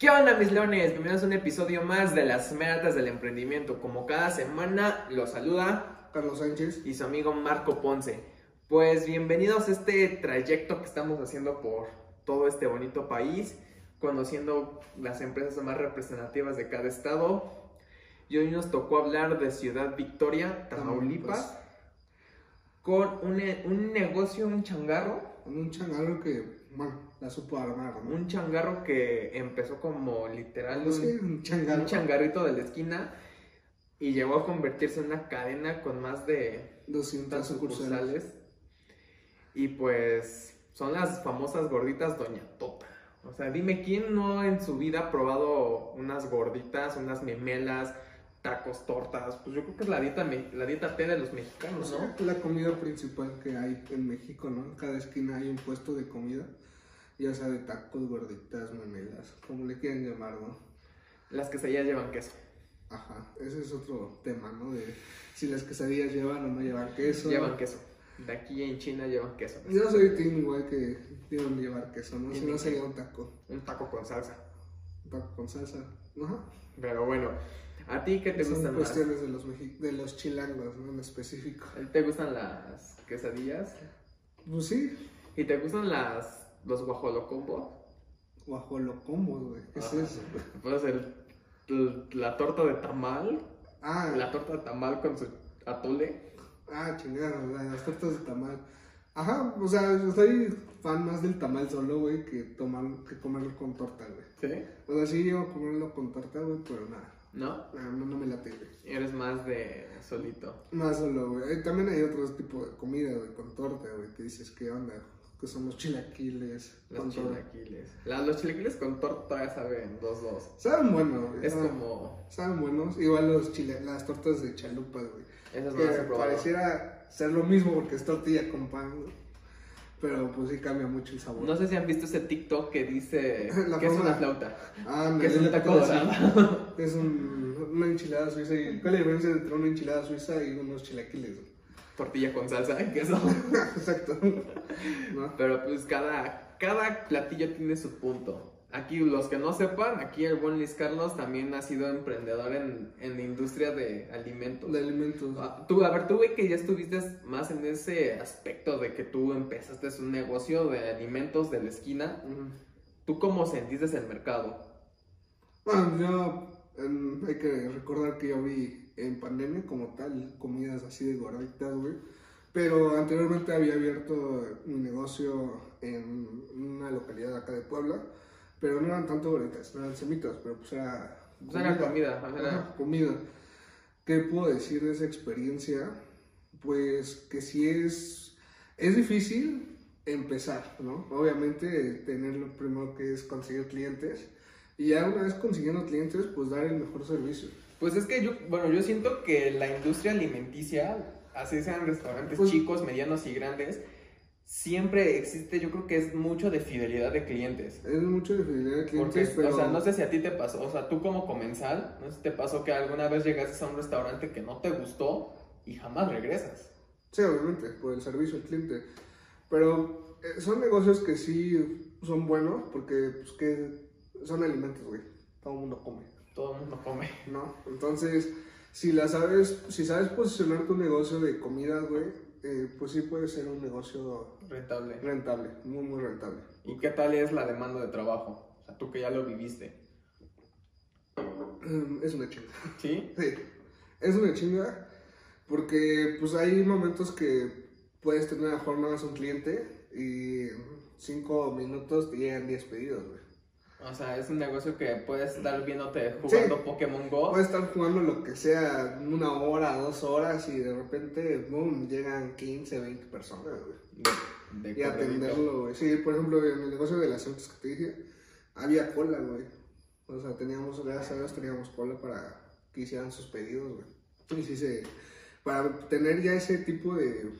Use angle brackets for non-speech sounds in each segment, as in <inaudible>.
¿Qué onda mis leones? Bienvenidos a un episodio más de las metas del emprendimiento. Como cada semana los saluda Carlos Sánchez. y su amigo Marco Ponce. Pues bienvenidos a este trayecto que estamos haciendo por todo este bonito país, conociendo las empresas más representativas de cada estado. Y hoy nos tocó hablar de Ciudad Victoria, Tamaulipas, con un, un negocio, un changarro, Con un changarro que, bueno, la supo armar, ¿no? un changarro que empezó como literal un- un changarrito de la esquina y llegó a convertirse en una cadena con más de 200 tantas sucursales. sucursales. Y pues son las famosas gorditas Doña Tota. O sea, dime quién no en su vida ha probado unas gorditas, unas memelas, tacos, tortas. Pues yo creo que es la dieta, la dieta T de los mexicanos, ¿no? Es la comida principal que hay en México, ¿no? En cada esquina hay un puesto de comida, ya sea de tacos, gorditas, memelas, como le quieran llamar, ¿no? Las quesadillas llevan queso. Ajá, ese es otro tema, ¿no? De si las quesadillas llevan o no llevan queso. Llevan queso. De aquí en China llevan queso. Yo soy team igual que deben llevar queso, ¿no? Si no sería un taco, Un taco con salsa. un taco con salsa. Ajá. Pero bueno, ¿a ti qué te Son gustan cuestiones de los, mexi- de los chilangos, ¿no? En específico. ¿Te gustan las quesadillas? Pues sí, ¿Y te gustan las los guajolocombos? guajolocombos, güey. ¿Qué es Ajá. eso? Puede ser l- la torta de tamal, Ah, la torta de tamal con su atole. ah, chingada, la- las tortas de tamal. Ajá, o sea, yo soy fan más del tamal solo, güey, que, tomar, que comerlo con torta, güey. ¿Sí? O sea, sí llevo a comerlo con torta, güey, pero nada, ¿No? nada, no, no me late, güey. Eres más de solito. Más solo, güey. Eh, También hay otros tipos de comida, güey, con torta, güey, que dices, ¿qué onda? Que son los chilaquiles. Los con chilaquiles. La- los chilaquiles con torta todavía saben dos dos. Saben buenos, güey. Es saben- como... Saben buenos. Igual los chile, las tortas de chalupas, güey. Esas no que probado. pareciera ser lo mismo porque es tortilla con pan, ¿no? pero pues sí cambia mucho el sabor. No sé si han visto ese TikTok que dice <laughs> La que es una flauta. Ah, Que es un taco dorado. Es un- una enchilada suiza. Y, ¿Cuál es la diferencia entre una enchilada suiza y unos chilaquiles? güey? Tortilla con salsa y queso. <laughs> Exacto. ¿No? Pero pues cada, cada platillo tiene su punto. Aquí los que no sepan, aquí el buen Luis Carlos también ha sido emprendedor en, en la industria de alimentos. De alimentos. Ah, Tú, a ver, tú, güey, que ya estuviste más en ese aspecto de que tú empezaste un negocio de alimentos de la esquina. Ujú. ¿Tú cómo sentiste el mercado? Bueno, yo em, hay que recordar que yo vi en pandemia como tal comidas así de gorditas, güey. Pero anteriormente había abierto mi negocio en una localidad acá de Puebla. Pero no eran tanto gorditas, eran semitas, pero pues era. Pues era comida, ajá, era- comida. ¿Qué puedo decir de esa experiencia? Pues que sí es. Es difícil empezar, ¿no? Obviamente, tener lo primero que es conseguir clientes. Y ya una vez consiguiendo clientes, pues dar el mejor servicio. Pues es que yo, bueno, yo siento que la industria alimenticia, así sean restaurantes Pues- chicos, medianos y grandes, siempre existe, yo creo que es mucho de fidelidad de clientes. Es mucho de fidelidad de clientes, Porque, pero. o sea, no sé si a ti te pasó, o sea, tú como comensal, no sé si te pasó que alguna vez llegaste a un restaurante que no te gustó y jamás regresas. Sí, obviamente, por el servicio al cliente. Pero eh, son negocios que sí son buenos porque pues, que son alimentos, güey. Todo el mundo come. Todo el mundo come. <laughs> ¿no? Entonces, si la sabes, si sabes posicionar tu negocio de comida, güey, eh, pues sí puede ser un negocio Rentable. rentable, muy, muy rentable. ¿Y qué tal es la demanda de trabajo? O sea, tú que ya lo viviste. <clears throat> Es una chinga. ¿Sí? <laughs> Sí, es una chinga porque pues hay momentos que puedes tener a lo mejor nada más un cliente y cinco minutos te llegan 10 pedidos, güey. O sea, es un negocio que puedes estar viéndote jugando Sí. Pokémon Go. Puedes estar jugando lo que sea, una hora, dos horas y de repente, boom, llegan 15, 20 personas, güey. Y atenderlo, güey. Sí, por ejemplo, en el negocio de las que te dije, había cola, güey. O sea, teníamos, gracias a Dios, teníamos cola para que hicieran sus pedidos, güey. Y sí se... Para tener ya ese tipo de,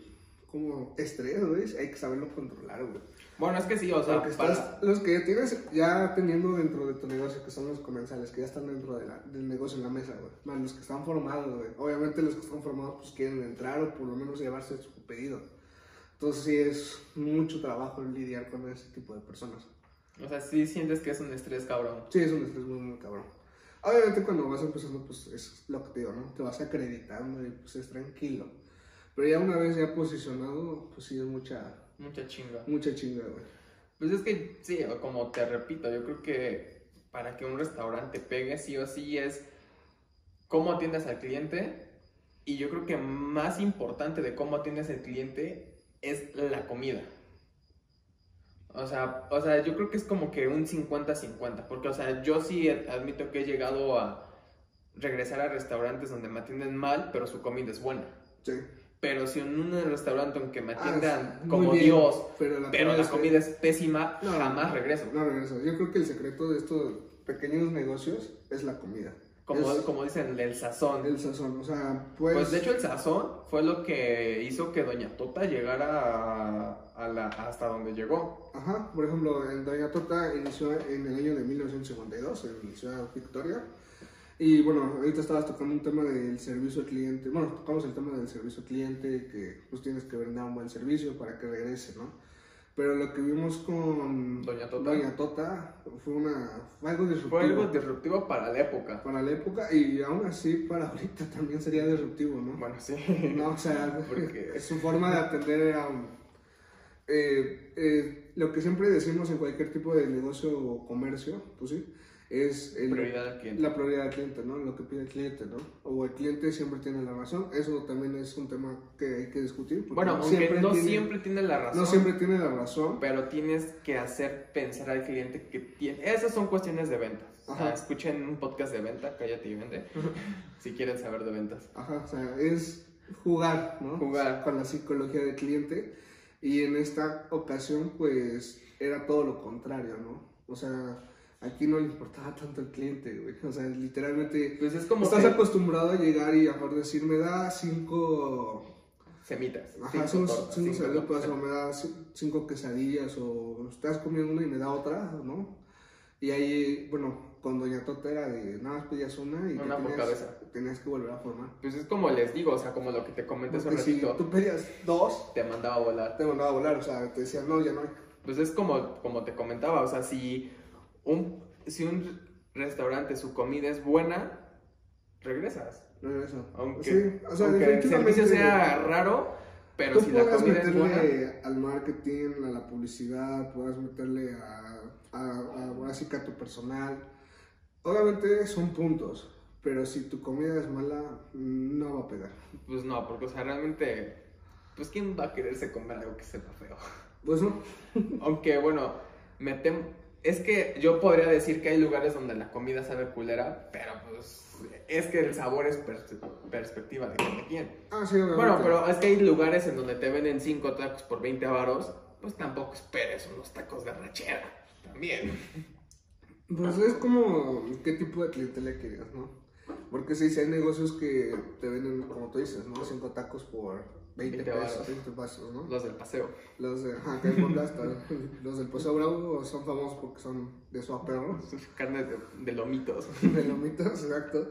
como, estrés, güey, hay que saberlo controlar, güey. Bueno, es que sí, o sea, Porque para... estás, los que tienes ya teniendo dentro de tu negocio, que son los comensales, que ya están dentro de la- del negocio en la mesa, güey. Más los que están formados, güey. Obviamente los que están formados, pues quieren entrar o por lo menos llevarse su pedido. Entonces sí es mucho trabajo lidiar con ese tipo de personas. O sea, sí sientes que es un estrés cabrón. Sí, es un estrés muy, muy cabrón. Obviamente cuando vas empezando, pues es lo que te digo, ¿no? Te vas acreditando y pues es tranquilo. Pero ya una vez ya posicionado, pues sí es mucha, Mucha chinga. mucha chinga, güey. Pues es que, sí, como te repito, yo creo que para que un restaurante pegue sí o sí es cómo atiendes al cliente. Y yo creo que más importante de cómo atiendes al cliente es la comida. O sea, o sea, yo creo que es como que un 50-50, porque, o sea, yo sí admito que he llegado a regresar a restaurantes donde me atienden mal, pero su comida es buena. Sí. Pero si en un restaurante en que me Ah, atiendan como bien, Dios, pero la, pero comida es pésima, No. jamás regreso. No regreso. Yo creo que el secreto de estos pequeños negocios es la comida. Como, Es como dicen, el sazón. el sazón. O sea, pues. Pues de hecho el sazón fue lo que hizo que Doña Tota llegara a, a la, hasta donde llegó. Ajá, por ejemplo, Doña Tota inició en el año de 1952 en Ciudad Victoria. Y bueno, ahorita estabas tocando un tema del servicio al cliente. Bueno, tocamos el tema del servicio al cliente, que pues tienes que brindar un buen servicio para que regrese, ¿no? Pero lo que vimos con Doña Tota. Doña Tota fue, una, fue algo disruptivo. Fue algo disruptivo para la época. para la época y aún así para ahorita también sería disruptivo, ¿no? Bueno, sí. No, o sea, <laughs> Porque- su forma de atender era um, eh, eh, lo que siempre decimos en cualquier tipo de negocio o comercio, pues sí, es el- Prioridad la prioridad del cliente, ¿no? Lo que pide el cliente, ¿no? O el cliente siempre tiene la razón. Eso también es un tema que hay que discutir. porque Bueno, no aunque no tiene- siempre tiene la razón. no siempre tiene la razón. Pero tienes que hacer pensar al cliente que tiene. Esas son cuestiones de ventas. Ajá. escuchen un podcast de venta, cállate y vende. <laughs> si quieren saber de ventas. Ajá, o sea, es jugar, ¿no? Jugar. Con la psicología del cliente. Y en esta ocasión, pues, era todo lo contrario, ¿no? O sea, aquí no le importaba tanto el cliente, güey. O sea, literalmente, Pues es como estás que- acostumbrado a llegar y a mejor decir, me da cinco... semitas. Ajá, cinco tortas, cinco cinco o me da ci- cinco quesadillas, o estás comiendo una y me da otra, ¿no? Y ahí, bueno, con Doña Tota era de nada más pedías una y te Una por tenías, tenías que volver a formar. Pues es como les digo, o sea, como lo que te comenté hace Porque si ratito, tú pedías dos, te mandaba a volar. te mandaba a volar, o sea, te decían, no, ya no hay. Pues es como, como te comentaba, o sea, si un, si un restaurante su comida es buena, regresas. Regreso. Aunque, sí, o sea, aunque el servicio sea raro, pero tú si la comida es buena, meterle al marketing, a la publicidad, puedas meterle a, a, a, tu personal. Obviamente son puntos, pero si tu comida es mala, no va a pegar. pues no, porque, o sea, realmente, pues ¿quién va a quererse comer algo que sepa feo? Pues no. Aunque, bueno, me tem- es que yo podría decir que hay lugares donde la comida sabe culera, pero pues es que el sabor es pers- perspectiva de cada quien. Ah, sí, obviamente. Bueno, pero es que hay lugares en donde te venden 5 tacos por 20 varos, pues tampoco esperes unos tacos de rachera. También. Pues es como qué tipo de clientela querías, ¿no? Porque si hay negocios que te venden, como tú dices, ¿no? Cinco tacos por 20, 20 pesos, varos. 20 pesos, ¿no? Los del paseo. Los de, ajá, que <laughs> los del Paseo Bravo son famosos porque son de su perro, <laughs> Carne de, de lomitos. <laughs> de lomitos, exacto.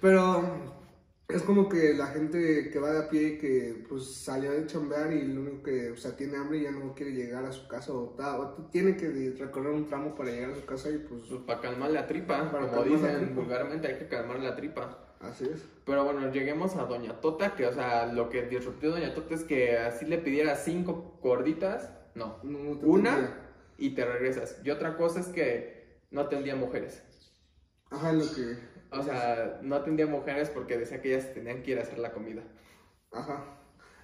Pero es como que la gente que va de a pie que pues salió de chambear y lo único que, o sea, tiene hambre y ya no quiere llegar a su casa o, ta- o tiene que recorrer un tramo para llegar a su casa y pues Pues para calmar la tripa, Para como dicen tripa. vulgarmente, hay que calmar la tripa. Así es. Pero bueno, lleguemos a Doña Tota, que o sea, lo que disruptió Doña Tota es que así le pidiera cinco gorditas, no, No, no te una y te regresas. Y otra cosa es que no atendía mujeres. Ajá, lo que. O sea, no atendía mujeres porque decía que ellas tenían que ir a hacer la comida. Ajá.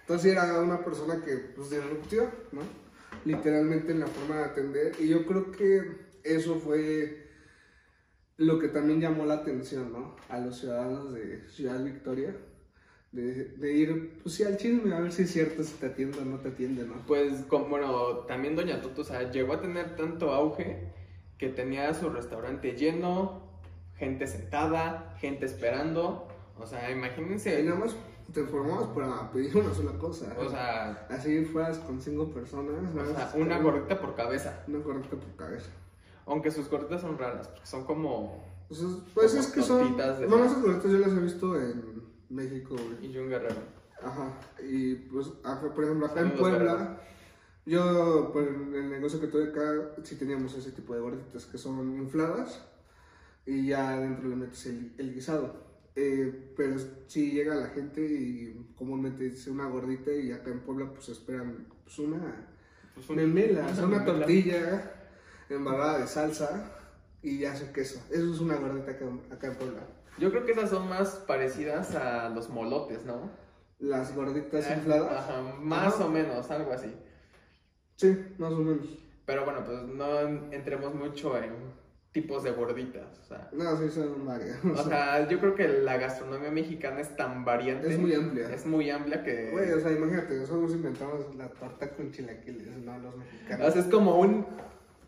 Entonces era una persona que, pues, disruptió, ¿no? Literalmente en la forma de atender. Y yo creo que eso fue lo que también llamó la atención, ¿no? A los ciudadanos de Ciudad Victoria. De, de ir, pues sí, al chisme, a ver si es cierto, si te atiende o no te atiende, ¿no? Pues, como, bueno, también Doña Tota, o sea, llegó a tener tanto auge que tenía su restaurante lleno, gente sentada, gente esperando. O sea, Y imagínense, nada más te formamos para pedir una sola cosa. o sea, Así fueras con cinco personas. o sea, una gordita por cabeza. Una correcta por cabeza. Aunque sus gorditas son raras, porque son como Pues, es- pues Como es que son. de- Bueno, esas gorditas yo las he visto en México, güey. y un guerrero. Ajá. Y pues, acá, por ejemplo, acá en Puebla. Yo, por el negocio que tuve acá, sí teníamos ese tipo de gorditas que son infladas y ya adentro le metes el, el guisado. Eh, pero si llega la gente y comúnmente dice una gordita y acá en Puebla pues esperan pues una Pues un- memela, sea, una memela. tortilla embarrada de salsa y ya su queso. Eso es una gordita acá, acá en Puebla. Yo creo que esas son más parecidas a los molotes, ¿no? Las gorditas Eh, infladas. Ajá, más Ajá. o menos, algo así. Sí, más o menos. Pero bueno, pues no entremos mucho en tipos de gorditas. O sea, No, sí, son varias. <laughs> o sea, yo creo que la gastronomía mexicana es tan variante. es muy amplia. Es muy amplia que. Güey, o sea, imagínate, nosotros inventamos la torta con chilaquiles, no los mexicanos. o sea, es como un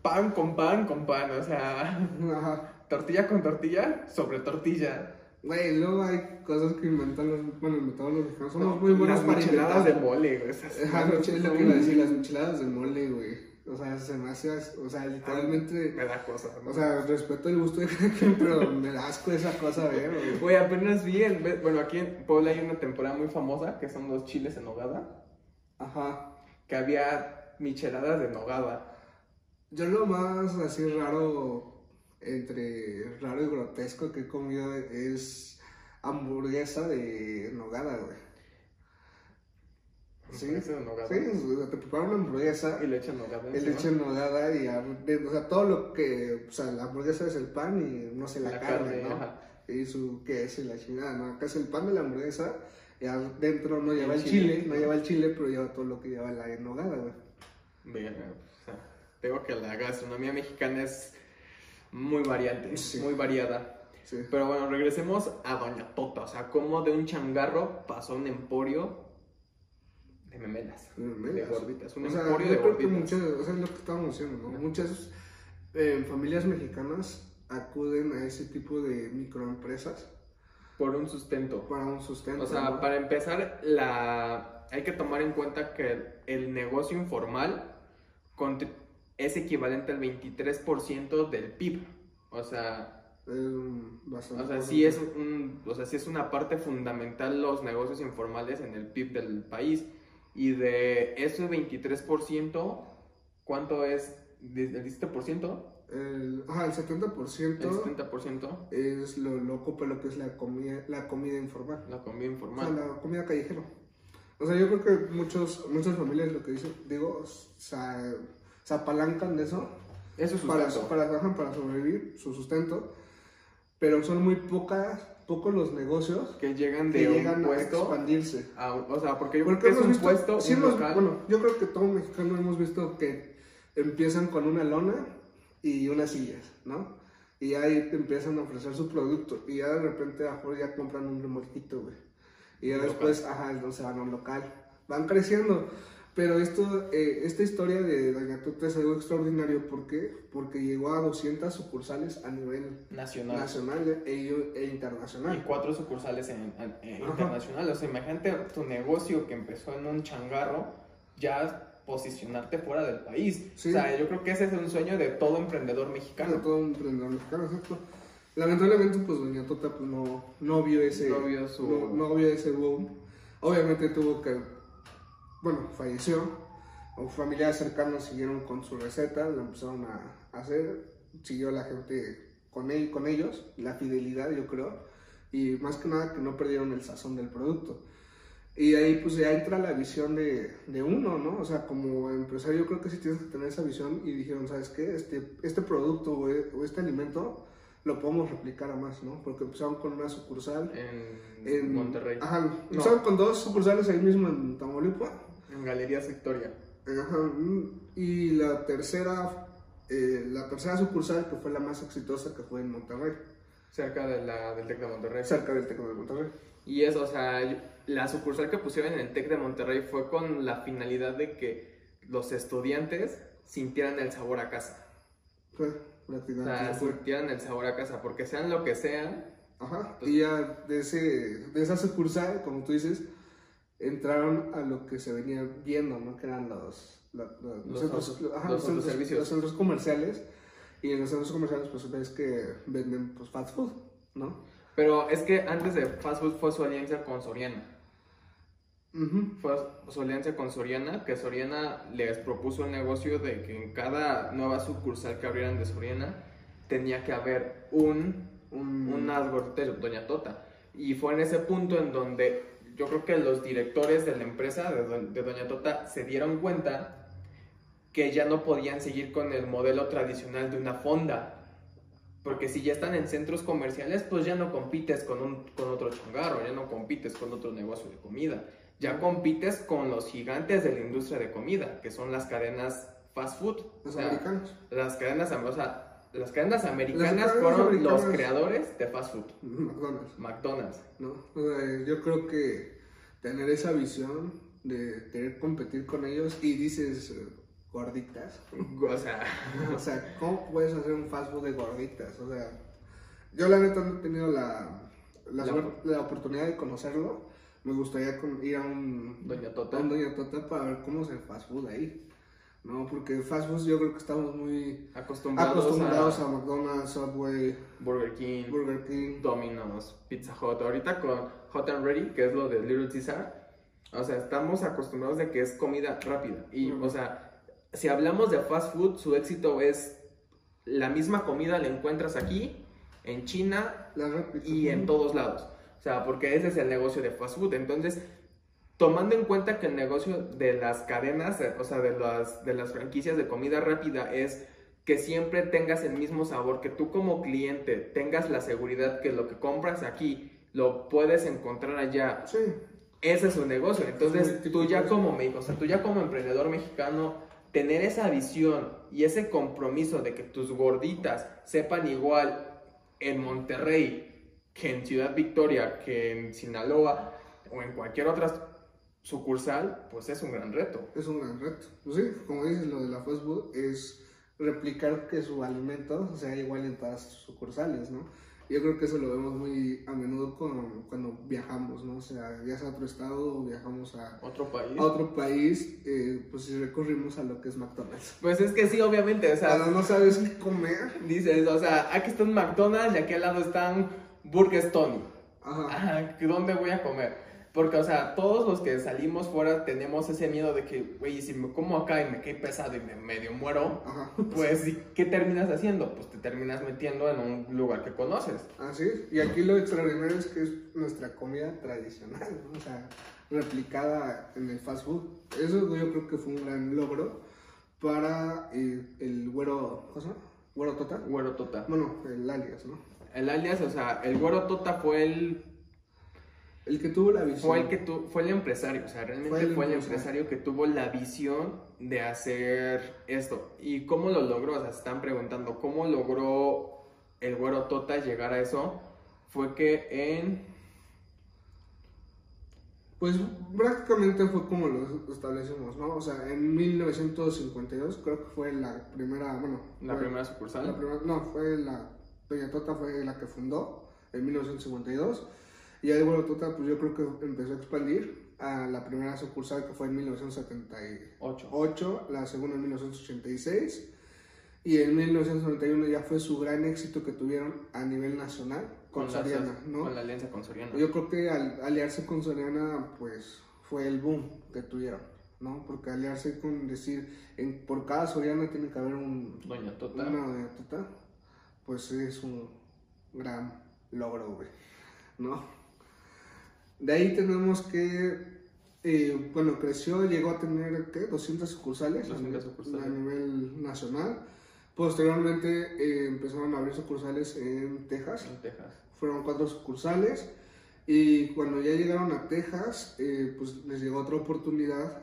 pan con pan con pan. O sea, <laughs> Ajá. tortilla con tortilla sobre tortilla. Güey, luego hay cosas que inventan los, bueno, inventamos los mexicanos. Somos muy buenos Las micheladas de mole, güey. esas- Ajá, es lo que iba a decir, las micheladas de mole, güey. O sea, se me hace, o sea, literalmente, Me da cosa. ¿no? o sea, respeto el gusto de quien, <laughs> pero me da asco esa cosa, güey. Güey, apenas vi, el, bueno, aquí en Puebla hay una temporada muy famosa que son los chiles en nogada, Ajá. que había micheladas de nogada. Yo lo más así raro, entre raro y grotesco que he comido es hamburguesa de nogada, güey. Sí, de nogada. sí, te preparan una hamburguesa, Y le echan nogada. encima. leche en nogada y, o sea, todo lo que, o sea, la hamburguesa es el pan y, no sé, la, La carne, carne, ¿no? ajá. Y su queso y la chingada, ¿no? Acá es el pan de la hamburguesa y adentro no lleva El el chile, chile. no lleva el chile, pero lleva todo lo que lleva la nogada, güey. Bien, o sea, digo que la gastronomía mexicana es muy variante, Sí. muy variada. Sí. Pero bueno, regresemos a Doña Tota. O sea, cómo de un changarro pasó a un emporio de memelas. De memelas. De gorditas. Un O sea, emporio de gorditas. muchas, o sea, es lo que estábamos diciendo, ¿no? Muchas eh, familias mexicanas acuden a ese tipo de microempresas Por un sustento. para un sustento. O sea, ¿no? para empezar, la... hay que tomar en cuenta que el, negocio informal es equivalente al 23% del PIB. O sea, o sea, sí es un, o sea, sí es una parte fundamental los negocios informales en el PIB del país. Y de ese 23%, ¿cuánto es? ¿El 17%? El, ajá, el 70% ¿El 70%? es lo loco, pero lo que es la comida, la comida informal. La comida O sea, informal. la comida callejera. O sea, yo creo que muchos, muchas familias lo que dicen, digo, se, se apalancan de eso Eso es para, para, ajá, para sobrevivir, su sustento, pero son muy pocas, pocos los negocios Que llegan de que un llegan a puesto expandirse. a un- o sea, porque yo creo que es un visto, puesto, sí un local. bueno, yo creo que todo mexicano hemos visto que empiezan con una lona y unas sillas, ¿no? Y ahí te empiezan a ofrecer su producto y ya de repente a lo mejor ya compran un remolquito, güey. Y ya Un después, ajá, entonces se van a un local. Van creciendo. Pero esto, eh, esta historia de Doña Tuta es algo extraordinario. ¿Por qué? Porque llegó a 200 sucursales a nivel nacional. nacional e, e Y internacional. cuatro sucursales en, en- internacional. O sea, imagínate tu negocio que empezó en un changarro, ya posicionarte fuera del país. Sí. O sea, yo creo que ese es un sueño de todo emprendedor de mexicano. todo un emprendedor mexicano, exacto. Lamentablemente, pues Doña Tota pues, no, no vio ese No vio su- no, no vio ese boom. Obviamente tuvo que, bueno, falleció. O familiares cercanos siguieron con su receta, la empezaron a hacer, siguió la gente con, él, con ellos, la fidelidad yo creo, y más que nada que no perdieron el sazón del producto. Y ahí pues ya entra la visión de, de uno, ¿no? O sea, como empresario yo creo que sí tienes que tener esa visión y dijeron, ¿sabes qué? Este, este producto o e- este alimento lo podemos replicar a más, ¿no? Porque empezaron con una sucursal En, en Monterrey. Ajá, empezaron con dos sucursales ahí mismo en Tamaulipas. En Galerías Victoria. Ajá, mm, y la tercera, eh, la tercera sucursal que fue la más exitosa que fue en Monterrey, Cerca de la, del TEC de Monterrey. cerca del Teco de Monterrey. Y eso, o sea, la sucursal que pusieron en el TEC de Monterrey fue con la finalidad de que los estudiantes sintieran el sabor a casa. Fue O sea, fue. sintieran el sabor a casa, porque sean lo que sean, Ajá, y ya de, ese, de esa sucursal, como tú dices, entraron a lo que se venía viendo, ¿no? Que eran los, la- la- Los centros, ajá, los centros- comerciales. Y en los centros comerciales, pues ves que venden pues, fast food, ¿no? Pero es que antes de Fast Food fue su alianza con Soriana. Fue su alianza con Soriana, que Soriana les propuso el negocio de que en cada nueva sucursal que abrieran de Soriana tenía que haber un, Un- de Doña Tota. Y fue en ese punto en donde yo creo que los directores de la empresa de, Do- de Doña Tota se dieron cuenta que ya no podían seguir con el modelo tradicional de una fonda. Porque si ya están en centros comerciales, pues ya no compites con, un, con otro changarro, ya no compites con otro negocio de comida. Ya compites con los gigantes de la industria de comida, que son las cadenas fast food. O Los sea, americanos. las cadenas, o sea, las cadenas americanas cadenas fueron los americanas. creadores de fast food. McDonald's. McDonald's. ¿no? O sea, yo creo que tener esa visión de querer competir con ellos y dices eh, gorditas. <laughs> O sea, O sea, ¿cómo puedes hacer un fast food de gorditas? O sea, yo la neta no he tenido la, la, La- la oportunidad de conocerlo. Me gustaría ir a un, Doña a Tota. un Doña Tota para ver cómo es el fast food ahí. No, porque fast food yo creo que estamos muy Acostumbrados, acostumbrados a a McDonald's, Subway, Burger King, Burger King. Domino's, Pizza Hut. Ahorita con Hot and Ready, que es lo de Little Caesar, o sea, estamos acostumbrados de que es comida rápida. Y, o sea, si hablamos de fast food, su éxito es la misma comida la encuentras aquí, en China y en todos lados. O sea, porque ese es el negocio de fast food. Entonces, tomando en cuenta que el negocio de las cadenas, eh, o sea, de las, de las franquicias de comida rápida es que siempre tengas el mismo sabor, que tú como cliente tengas la seguridad que lo que compras aquí lo puedes encontrar allá. Sí, Ese es su negocio. Entonces, Sí, tú ya como, o sea, tú ya como emprendedor mexicano, tener esa visión y ese compromiso de que tus gorditas sepan igual en Monterrey que en Ciudad Victoria, que en Sinaloa o en cualquier otra sucursal, pues es un gran reto. es un gran reto. Pues sí, como dices, lo de la fast food es replicar que su alimento sea igual en todas sus sucursales, ¿no? Yo creo que eso lo vemos muy a menudo con- cuando viajamos, ¿no? O sea, ya sea a otro estado o viajamos a, Otro país. a otro país, eh, pues si recurrimos a lo que es McDonald's. Pues es que sí, obviamente, o sea, Cuando no sabes qué comer, dices, o sea, aquí está un McDonald's y aquí al lado están Burger Tony. ajá, Ajá, ¿que ¿dónde voy a comer? Porque, o sea, todos los que salimos fuera tenemos ese miedo de que, güey, si me como acá y me cae pesado y me medio muero, ajá. pues, ¿y ¿qué terminas haciendo? Pues te terminas metiendo en un lugar que conoces. Así es. Y aquí lo extraordinario es que es nuestra comida tradicional, ¿no? O sea, replicada en el fast food. Eso yo creo que fue un gran logro para eh, el güero, ¿cómo se llama? Güero Tota. Güero Tota. Bueno, el alias, ¿no? El alias, o sea, el Güero Tota fue el, El que tuvo la visión. fue el que tu, fue el empresario, o sea, realmente Fue fue el empresario. que tuvo la visión de hacer esto. ¿Y cómo lo logró? O sea, se están preguntando, ¿cómo logró el Güero Tota llegar a eso? Fue que en Pues prácticamente fue como lo establecimos, ¿no? O sea, en 1952 creo que fue la primera, bueno, la fue- primera sucursal. La primera- no, fue la. Doña Tota fue la que fundó en 1952. Y ahí, bueno, Tota, pues yo creo que empezó a expandir a la primera sucursal que fue en 1978, Ocho. la segunda en 1986. Y en 1991 ya fue su gran éxito que tuvieron a nivel nacional con, Soriana, ¿no? Con la alianza con Soriana. Yo creo que al aliarse con Soriana, pues fue el boom que tuvieron, ¿no? Porque aliarse con decir, en, por cada Soriana tiene que haber un, Doña Tota. una de Tota, pues es un gran logro, güey, ¿no? De ahí tenemos que, eh, bueno, creció, llegó a tener, ¿qué? 200 sucursales, 200 a, sucursales. a nivel nacional. Posteriormente eh, empezaron a abrir sucursales en Texas, En Texas. fueron cuatro sucursales. Y cuando ya llegaron a Texas, eh, pues les llegó otra oportunidad.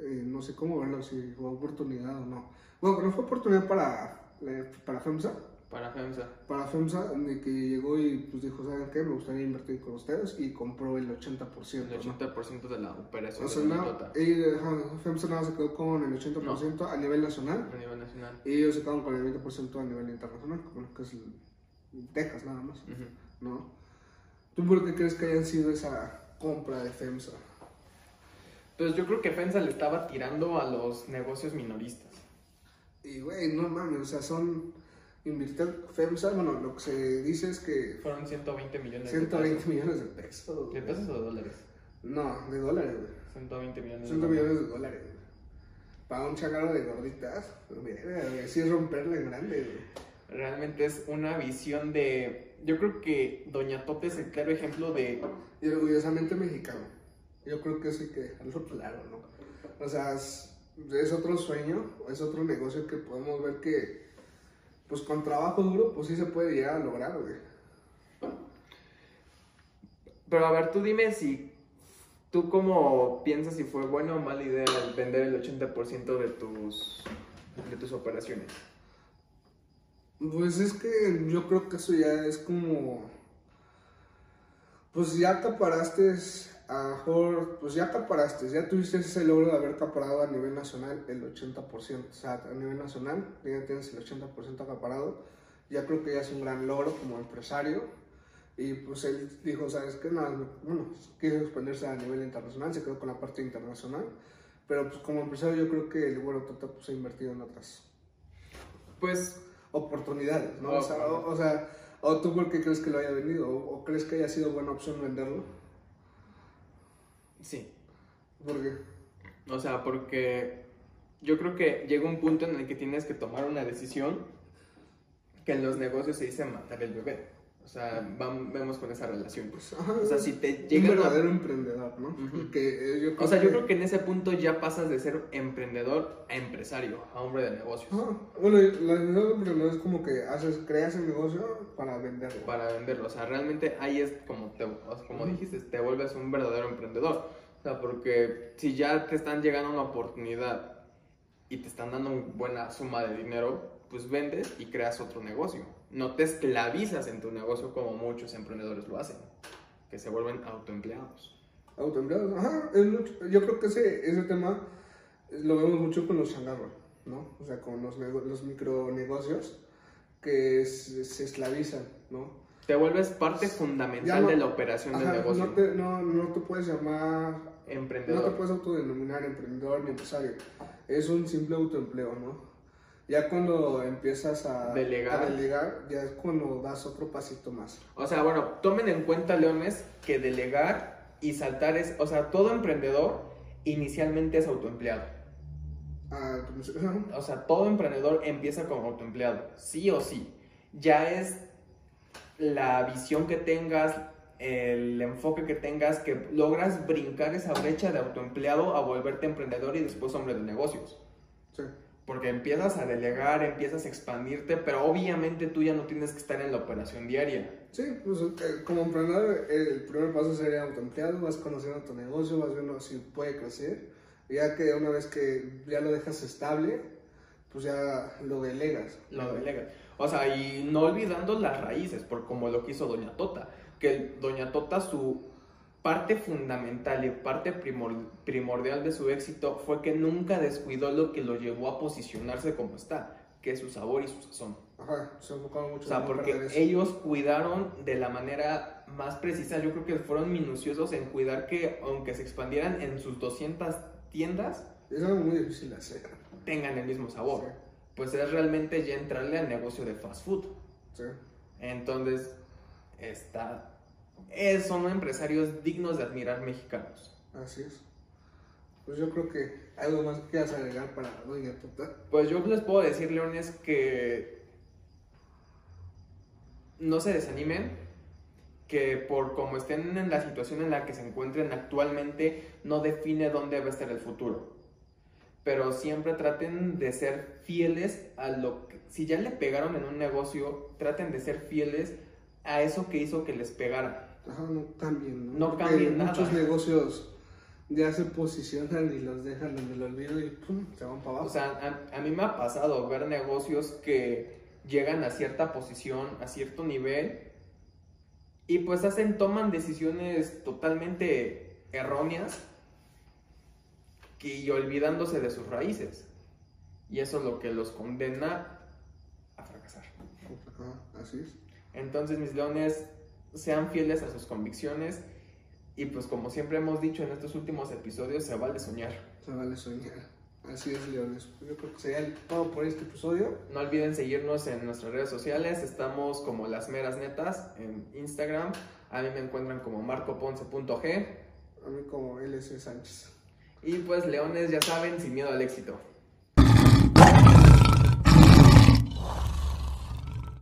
eh, no sé cómo verlo, si fue oportunidad o no. Bueno, pero fue oportunidad para, para FEMSA. Para FEMSA. Para FEMSA, de que llegó y pues dijo, ¿saben qué? Me gustaría invertir con ustedes y compró el 80%. El ¿no? 80% de la operación O sea, de no, y, FEMSA nada se quedó con el 80% a nivel nacional A nivel nacional. y ellos se quedaron con el 20% a nivel internacional, bueno, que es Texas nada más. ¿no? ¿Tú por qué crees que hayan sido esa compra de FEMSA? Entonces yo creo que FEMSA le estaba tirando a los negocios minoristas. Y, güey, no mames, o sea, son... Invirtió FEMSA, bueno, lo que se dice es que Fueron 120 millones 120 de millones de pesos. pesos. ¿De pesos o de dólares? No, de dólares, güey. 120 millones de 100 dólares. millones de dólares. güey. Para un changarro de gorditas, pues, mira, güey, sí es romperla en grande, güey. Realmente es una visión de... Yo creo que Doña Tote es el claro ejemplo de... Y orgullosamente mexicano. Yo creo que eso hay que dejarlo claro, ¿no? O sea, es, es otro sueño, es otro negocio que podemos ver que, pues con trabajo duro, pues sí se puede llegar a lograr, güey. Pero a ver, tú dime si... ¿Tú cómo piensas si fue buena o mala idea el vender el 80% de tus, de tus operaciones? Pues es que yo creo que eso ya es como. Pues ya acaparaste, a lo mejor, pues ya acaparaste, ya tuviste ese logro de haber acaparado a nivel nacional el 80%. O sea, a nivel nacional ya tienes el 80% acaparado. Ya creo que ya es un gran logro como empresario. Y pues él dijo, ¿sabes qué? No, bueno, quiso expandirse a nivel internacional, se quedó con la parte internacional. Pero pues como empresario yo creo que el bueno Tota pues, ha invertido en otras Pues oportunidades, ¿no? Oh, o, sea, o, o sea, o tú por qué crees que lo haya vendido, o, o crees que haya sido buena opción venderlo, sí. porque O sea, porque yo creo que llega un punto en el que tienes que tomar una decisión que en los negocios se dice matar el bebé. O sea, vam- vemos con esa relación. pues, O sea, si te un llega una... verdadero emprendedor, ¿no? Que, eh, yo creo O sea, que- yo creo que en ese punto ya pasas de ser emprendedor a empresario, a hombre de negocios. Bueno, la de emprendedor es como que haces, creas el negocio para venderlo. para venderlo. O sea, realmente ahí es como, te, como dijiste, te vuelves un verdadero emprendedor. O sea, porque si ya te están llegando una oportunidad y te están dando una buena suma de dinero, pues vendes y creas otro negocio. No te esclavizas en tu negocio como muchos emprendedores lo hacen, que se vuelven autoempleados. Autoempleados, ajá, es mucho- yo creo que ese, ese tema lo vemos mucho con los changarros, ¿no? O sea, con los, los micronegocios que se, se esclavizan, ¿no? Te vuelves parte fundamental no- de la operación Ajá, del negocio. no, te, no, no te puedes llamar, no Emprendedor. te puedes autodenominar emprendedor ni empresario. Es un simple autoempleo, ¿no? Ya cuando empiezas a Delegar. a delegar, ya es cuando das otro pasito más. O sea, bueno, tomen en cuenta, leones, que delegar y saltar es, o sea, todo emprendedor inicialmente es autoempleado. Ah, pues. <laughs> O sea, todo emprendedor empieza como autoempleado, sí o sí. Ya es la visión que tengas, el enfoque que tengas, que logras brincar esa brecha de autoempleado a volverte emprendedor y después hombre de negocios. Sí. Porque empiezas a delegar, empiezas a expandirte, pero obviamente tú ya no tienes que estar en la operación diaria. Sí, pues eh, como emprendedor el primer paso sería autoempleado, vas conociendo tu negocio, vas viendo si puede crecer, ya que una vez que ya lo dejas estable, pues ya lo delegas. Lo delegas. O sea, y no olvidando las raíces, por como lo que hizo Doña Tota, que Doña Tota su parte fundamental y parte primor- primordial de su éxito fue que nunca descuidó lo que lo llevó a posicionarse como está, que es su sabor y su sazón. Ajá, se enfocaron mucho O sea, porque ellos cuidaron de la manera más precisa, yo creo que fueron minuciosos en cuidar que aunque se expandieran en sus 200 tiendas, Es algo muy difícil hacer. tengan el mismo sabor. Sí. Pues es realmente ya entrarle al negocio de fast food. Sí. Entonces, está, eh, son empresarios dignos de admirar mexicanos. Así es. Pues yo creo que algo más que quieras agregar para Doña Tota. Pues yo les puedo decir, Leones, que no se desanimen, que por como estén en la situación en la que se encuentren actualmente, no define dónde va a estar el futuro. Pero siempre traten de ser fieles a lo que, si ya le pegaron en un negocio, traten de ser fieles a eso que hizo que les pegara. Ajá, no cambien, ¿no? Cambien nada. Muchos negocios ya se posicionan y los dejan en el olvido y pum, se van para abajo. O sea, a, a mí me ha pasado ver negocios que llegan a cierta posición, a cierto nivel, y pues hacen, toman decisiones totalmente erróneas que, y olvidándose de sus raíces. Y eso es lo que los condena a fracasar. Ajá, así es. Entonces, mis leones, sean fieles a sus convicciones. Y pues como siempre hemos dicho en estos últimos episodios, se vale soñar. Se vale soñar. Así es, Leones. Yo creo que sería todo por este episodio. No olviden seguirnos en nuestras redes sociales. Estamos como Las Meras Netas en Instagram. A mí me encuentran como marcoponce.g. A mí como LS Sánchez. Y pues leones, ya saben, sin miedo al éxito.